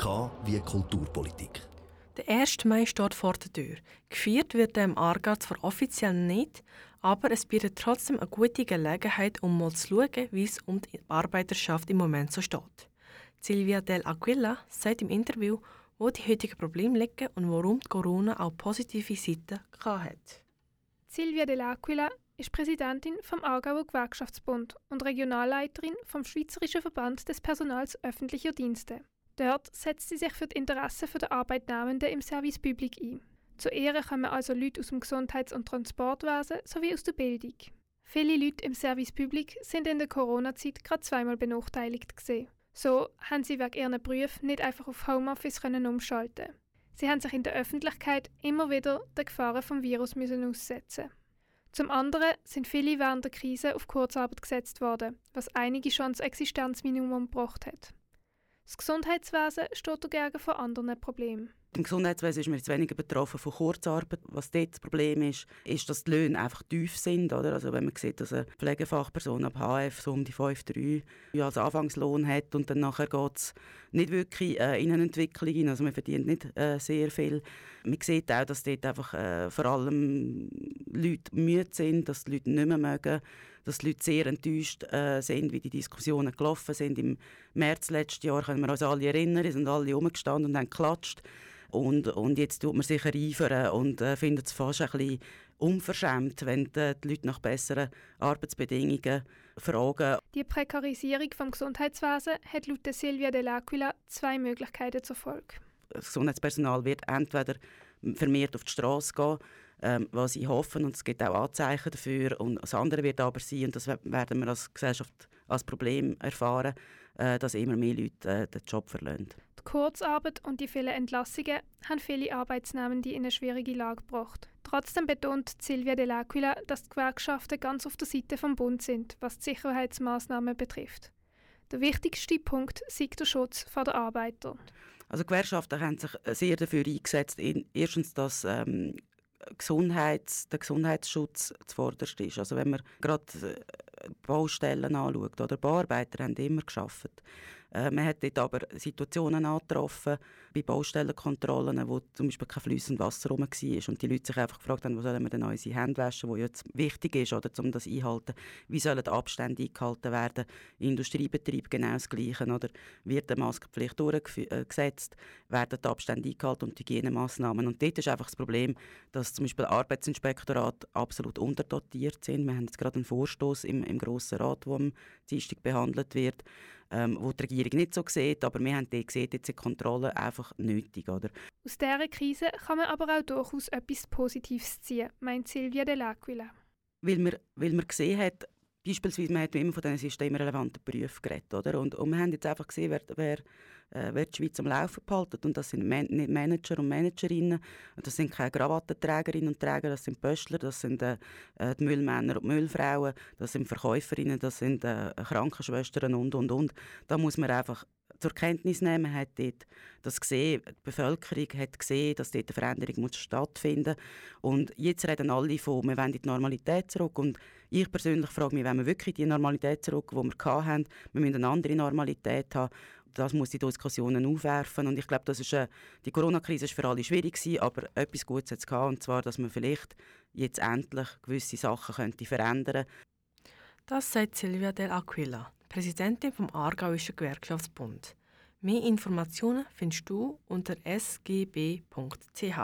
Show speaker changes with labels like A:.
A: K wie Kulturpolitik.
B: Der 1. Mai steht vor der Tür. Gefeiert wird er im Aargau zwar offiziell nicht, aber es bietet trotzdem eine gute Gelegenheit, um mal zu schauen, wie es um die Arbeiterschaft im Moment so steht. Silvia Del Aquila sagt im Interview, wo die heutigen Probleme liegen und warum Corona auch positive Seiten hat.
C: Silvia Del Aquila ist Präsidentin vom Aargauer Gewerkschaftsbund und Regionalleiterin vom Schweizerischen Verband des Personals öffentlicher Dienste. Dort setzt sie sich für die Interessen der Arbeitnehmenden im Service Public ein. Zu Ehren kommen also Leute aus dem Gesundheits- und Transportwesen sowie aus der Bildung. Viele Leute im Service Public sind in der Corona-Zeit gerade zweimal benachteiligt gesehen. So haben sie wegen ihren Berufen nicht einfach auf Homeoffice können umschalten. Sie haben sich in der Öffentlichkeit immer wieder den Gefahren vom Virus müssen aussetzen. Zum anderen sind viele während der Krise auf Kurzarbeit gesetzt worden, was einige schon das Existenzminimum gebracht hat. Das Gesundheitswesen steht dagegen vor anderen Problemen.
D: Im Gesundheitswesen ist man jetzt weniger betroffen von Kurzarbeit. Was dort das Problem ist, ist, dass die Löhne einfach tief sind. Oder? Also wenn man sieht, dass eine Pflegefachperson ab HF so um die 5,3 ja, als Anfangslohn hat und dann nachher geht es nicht wirklich äh, in eine Entwicklung hin. Also man verdient nicht äh, sehr viel. Man sieht auch, dass dort einfach äh, vor allem Leute müde sind, dass die Leute nicht mehr mögen, dass die Leute sehr enttäuscht äh, sind, wie die Diskussionen gelaufen sind. Im März letzten Jahr können wir uns alle erinnern, sind alle rumgestanden und haben geklatscht. Und, und jetzt tut man sich reifern und äh, findet es fast ein bisschen unverschämt, wenn die, die Leute nach besseren Arbeitsbedingungen fragen.
C: Die Prekarisierung vom Gesundheitswesen hat laut Silvia de l'Aquila zwei Möglichkeiten zur Folge.
D: Das Gesundheitspersonal wird entweder vermehrt auf die Straße gehen, ähm, was ich hoffe, und es gibt auch Anzeichen dafür. Und das andere wird aber sein, und das werden wir als Gesellschaft als Problem erfahren, äh, dass immer mehr Leute äh, den Job verlieren.
C: Die Kurzarbeit und die vielen Entlassungen haben viele Arbeitsnehmende in eine schwierige Lage gebracht. Trotzdem betont Silvia de l'Aquila, dass die Gewerkschaften ganz auf der Seite vom Bund sind, was die Sicherheitsmaßnahmen betrifft. Der wichtigste Punkt ist der Schutz der Arbeiter.
D: Also Gewerkschaften haben sich sehr dafür eingesetzt, erstens, dass ähm, Gesundheits, der Gesundheitsschutz zuvorderst ist. Also wenn man gerade äh, Baustellen anschaut, oder Bauarbeiter haben immer geschafft. Äh, man hat dort aber Situationen angetroffen, bei Baustellenkontrollen, wo zum Beispiel kein fließendes Wasser rum war und die Leute sich einfach gefragt haben, wo sollen wir denn unsere Hände waschen, wo jetzt wichtig ist, oder, um das einhalten. Wie sollen die Abstände eingehalten werden? Industriebetrieb genau das Gleiche, oder? Wird die Maskenpflicht durchgesetzt? Werden die Abstände eingehalten und die Hygienemaßnahmen? Und dort ist einfach das Problem, dass zum Beispiel Arbeitsinspektorat absolut unterdotiert sind. Wir haben jetzt gerade einen Vorstoß im, im Grossen Rat, der am Dienstag behandelt wird, ähm, wo die Regierung nicht so sieht, aber wir haben gesehen, jetzt sind Kontrollen einfach nötig. Oder?
C: Aus dieser Krise kann man aber auch durchaus etwas Positives ziehen, meint Silvia de l'Aquila.
D: Weil man, weil man gesehen hat, Beispielsweise, man hat immer von diesen systemrelevanten Berufen geredet, oder? Und, und wir haben jetzt einfach gesehen, wer, wer, äh, wer die Schweiz am Laufen behalten. Und das sind Man Manager und Managerinnen. Und das sind keine Krawattenträgerinnen und Träger, das sind Pöstler, das sind äh, äh, die Müllmänner und Müllfrauen, das sind Verkäuferinnen, das sind äh, Krankenschwestern und, und, und. Da muss man einfach zur Kenntnis nehmen. Hat dort das gesehen, die Bevölkerung hat gesehen, dass dort eine Veränderung muss stattfinden. Und jetzt reden alle von, wir wollen die Normalität zurück. Und ich persönlich frage mich, wenn wir wirklich die Normalität zurück, die wir hatten, wir müssen eine andere Normalität haben, das muss die Diskussionen aufwerfen. Und ich glaube, das ist, äh, die Corona-Krise war für alle schwierig, gewesen, aber etwas Gutes hat es gehabt, und zwar, dass man vielleicht jetzt endlich gewisse Sachen könnte verändern könnte.
B: Das sagt Silvia Del Aquila. Präsidentin vom Aargauischen Gewerkschaftsbund. Mehr Informationen findest du unter sgb.ch.